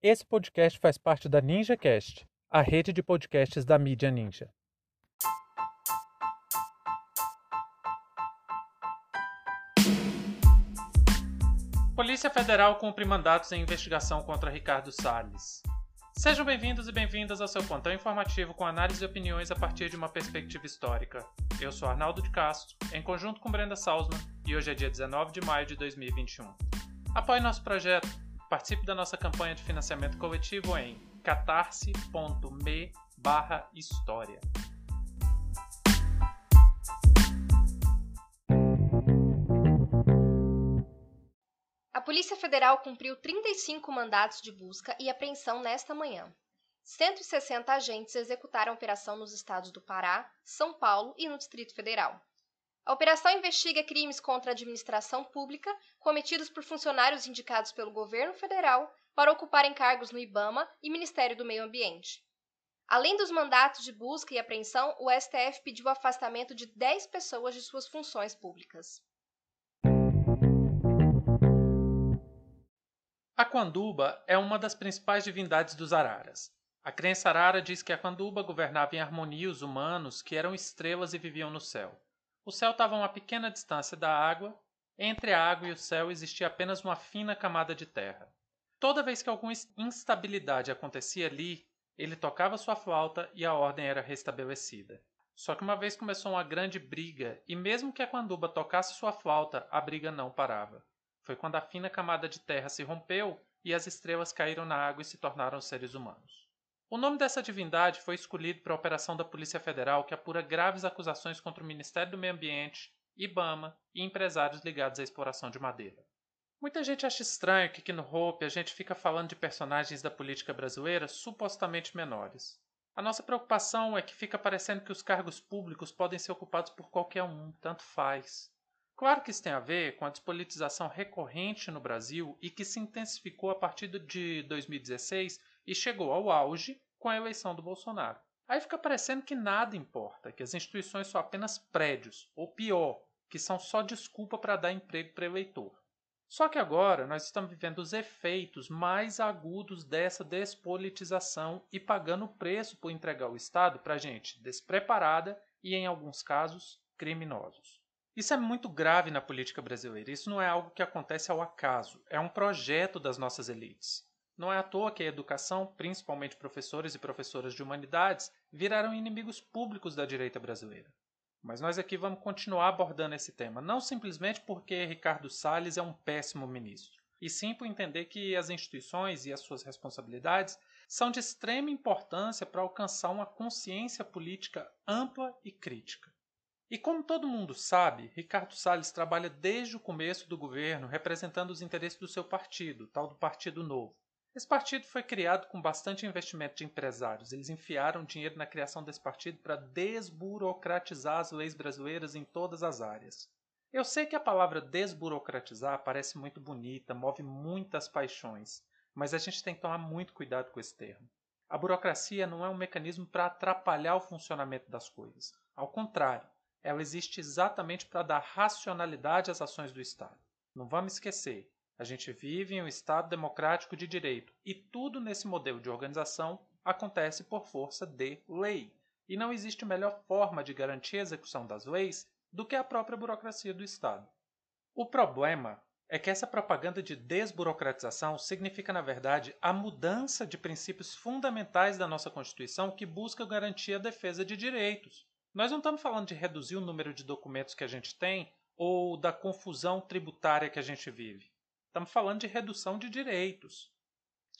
Esse podcast faz parte da NinjaCast, a rede de podcasts da mídia Ninja. Polícia Federal cumpre mandatos em investigação contra Ricardo Salles. Sejam bem-vindos e bem-vindas ao seu pontão informativo com análise e opiniões a partir de uma perspectiva histórica. Eu sou Arnaldo de Castro, em conjunto com Brenda Salzman, e hoje é dia 19 de maio de 2021. Apoie nosso projeto, participe da nossa campanha de financiamento coletivo em catarse.me história. Polícia Federal cumpriu 35 mandatos de busca e apreensão nesta manhã. 160 agentes executaram a operação nos estados do Pará, São Paulo e no Distrito Federal. A operação investiga crimes contra a administração pública cometidos por funcionários indicados pelo governo federal para ocuparem cargos no IBAMA e Ministério do Meio Ambiente. Além dos mandatos de busca e apreensão, o STF pediu o afastamento de 10 pessoas de suas funções públicas. A Quanduba é uma das principais divindades dos Araras. A crença arara diz que a Quanduba governava em harmonia os humanos, que eram estrelas e viviam no céu. O céu estava a uma pequena distância da água, entre a água e o céu existia apenas uma fina camada de terra. Toda vez que alguma instabilidade acontecia ali, ele tocava sua flauta e a ordem era restabelecida. Só que uma vez começou uma grande briga, e mesmo que a Quanduba tocasse sua flauta, a briga não parava. Foi quando a fina camada de terra se rompeu e as estrelas caíram na água e se tornaram seres humanos. O nome dessa divindade foi escolhido para a operação da Polícia Federal que apura graves acusações contra o Ministério do Meio Ambiente, IBAMA e empresários ligados à exploração de madeira. Muita gente acha estranho que aqui no Hope a gente fica falando de personagens da política brasileira supostamente menores. A nossa preocupação é que fica parecendo que os cargos públicos podem ser ocupados por qualquer um, tanto faz. Claro que isso tem a ver com a despolitização recorrente no Brasil e que se intensificou a partir de 2016 e chegou ao auge com a eleição do Bolsonaro. Aí fica parecendo que nada importa, que as instituições são apenas prédios, ou pior, que são só desculpa para dar emprego para eleitor. Só que agora nós estamos vivendo os efeitos mais agudos dessa despolitização e pagando o preço por entregar o Estado para gente despreparada e, em alguns casos, criminosos. Isso é muito grave na política brasileira. Isso não é algo que acontece ao acaso. É um projeto das nossas elites. Não é à toa que a educação, principalmente professores e professoras de humanidades, viraram inimigos públicos da direita brasileira. Mas nós aqui vamos continuar abordando esse tema, não simplesmente porque Ricardo Salles é um péssimo ministro, e sim por entender que as instituições e as suas responsabilidades são de extrema importância para alcançar uma consciência política ampla e crítica. E como todo mundo sabe, Ricardo Salles trabalha desde o começo do governo representando os interesses do seu partido, tal do Partido Novo. Esse partido foi criado com bastante investimento de empresários. Eles enfiaram dinheiro na criação desse partido para desburocratizar as leis brasileiras em todas as áreas. Eu sei que a palavra desburocratizar parece muito bonita, move muitas paixões, mas a gente tem que tomar muito cuidado com esse termo. A burocracia não é um mecanismo para atrapalhar o funcionamento das coisas. Ao contrário, ela existe exatamente para dar racionalidade às ações do Estado. Não vamos esquecer, a gente vive em um Estado democrático de direito e tudo nesse modelo de organização acontece por força de lei. E não existe melhor forma de garantir a execução das leis do que a própria burocracia do Estado. O problema é que essa propaganda de desburocratização significa, na verdade, a mudança de princípios fundamentais da nossa Constituição que busca garantir a defesa de direitos. Nós não estamos falando de reduzir o número de documentos que a gente tem ou da confusão tributária que a gente vive. Estamos falando de redução de direitos.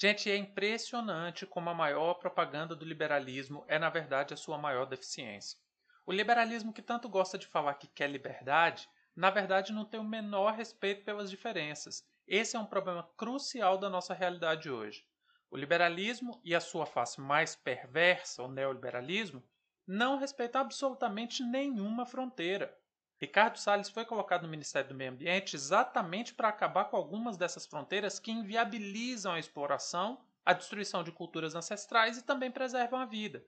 Gente, é impressionante como a maior propaganda do liberalismo é, na verdade, a sua maior deficiência. O liberalismo que tanto gosta de falar que quer liberdade, na verdade não tem o menor respeito pelas diferenças. Esse é um problema crucial da nossa realidade hoje. O liberalismo e a sua face mais perversa, o neoliberalismo, não respeita absolutamente nenhuma fronteira. Ricardo Salles foi colocado no Ministério do Meio Ambiente exatamente para acabar com algumas dessas fronteiras que inviabilizam a exploração, a destruição de culturas ancestrais e também preservam a vida.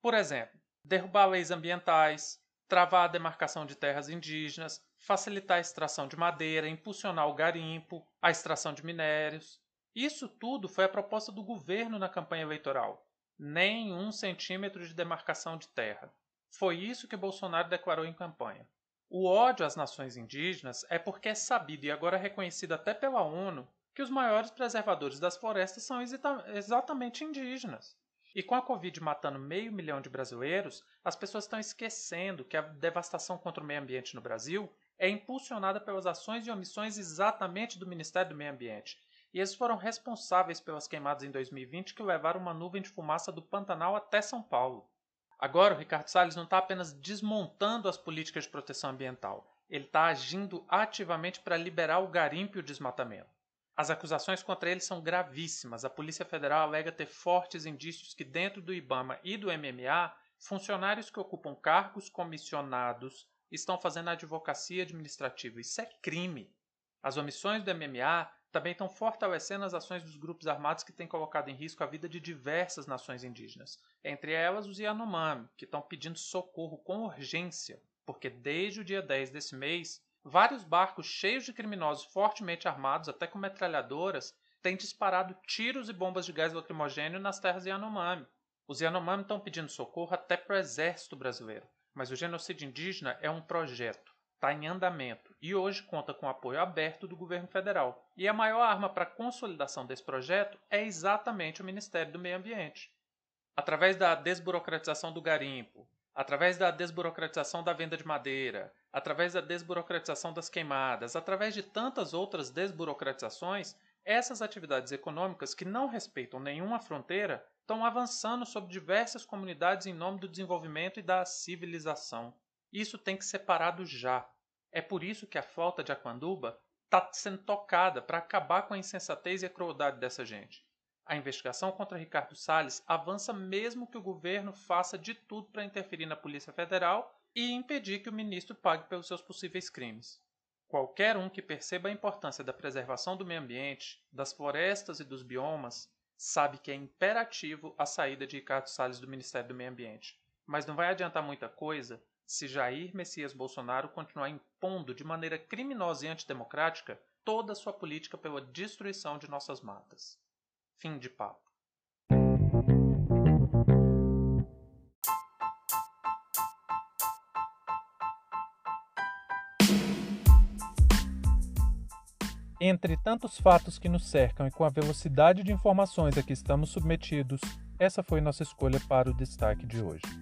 Por exemplo, derrubar leis ambientais, travar a demarcação de terras indígenas, facilitar a extração de madeira, impulsionar o garimpo, a extração de minérios. Isso tudo foi a proposta do governo na campanha eleitoral. Nem um centímetro de demarcação de terra. Foi isso que Bolsonaro declarou em campanha. O ódio às nações indígenas é porque é sabido e agora reconhecido até pela ONU que os maiores preservadores das florestas são exatamente indígenas. E com a Covid matando meio milhão de brasileiros, as pessoas estão esquecendo que a devastação contra o meio ambiente no Brasil é impulsionada pelas ações e omissões exatamente do Ministério do Meio Ambiente. E eles foram responsáveis pelas queimadas em 2020 que levaram uma nuvem de fumaça do Pantanal até São Paulo. Agora, o Ricardo Salles não está apenas desmontando as políticas de proteção ambiental, ele está agindo ativamente para liberar o garimpo e o desmatamento. As acusações contra ele são gravíssimas. A Polícia Federal alega ter fortes indícios que, dentro do IBAMA e do MMA, funcionários que ocupam cargos comissionados estão fazendo advocacia administrativa. Isso é crime. As omissões do MMA também estão fortalecendo as ações dos grupos armados que têm colocado em risco a vida de diversas nações indígenas, entre elas os Yanomami, que estão pedindo socorro com urgência, porque desde o dia 10 desse mês, vários barcos cheios de criminosos fortemente armados, até com metralhadoras, têm disparado tiros e bombas de gás lacrimogêneo nas terras Yanomami. Os Yanomami estão pedindo socorro até para o exército brasileiro, mas o genocídio indígena é um projeto está em andamento e hoje conta com apoio aberto do governo federal. E a maior arma para a consolidação desse projeto é exatamente o Ministério do Meio Ambiente. Através da desburocratização do garimpo, através da desburocratização da venda de madeira, através da desburocratização das queimadas, através de tantas outras desburocratizações, essas atividades econômicas que não respeitam nenhuma fronteira estão avançando sobre diversas comunidades em nome do desenvolvimento e da civilização. Isso tem que ser parado já. É por isso que a flauta de Aquanduba está sendo tocada para acabar com a insensatez e a crueldade dessa gente. A investigação contra Ricardo Salles avança mesmo que o governo faça de tudo para interferir na Polícia Federal e impedir que o ministro pague pelos seus possíveis crimes. Qualquer um que perceba a importância da preservação do meio ambiente, das florestas e dos biomas, sabe que é imperativo a saída de Ricardo Salles do Ministério do Meio Ambiente. Mas não vai adiantar muita coisa se Jair Messias Bolsonaro continuar impondo de maneira criminosa e antidemocrática toda a sua política pela destruição de nossas matas. Fim de papo. Entre tantos fatos que nos cercam e com a velocidade de informações a que estamos submetidos, essa foi nossa escolha para o destaque de hoje.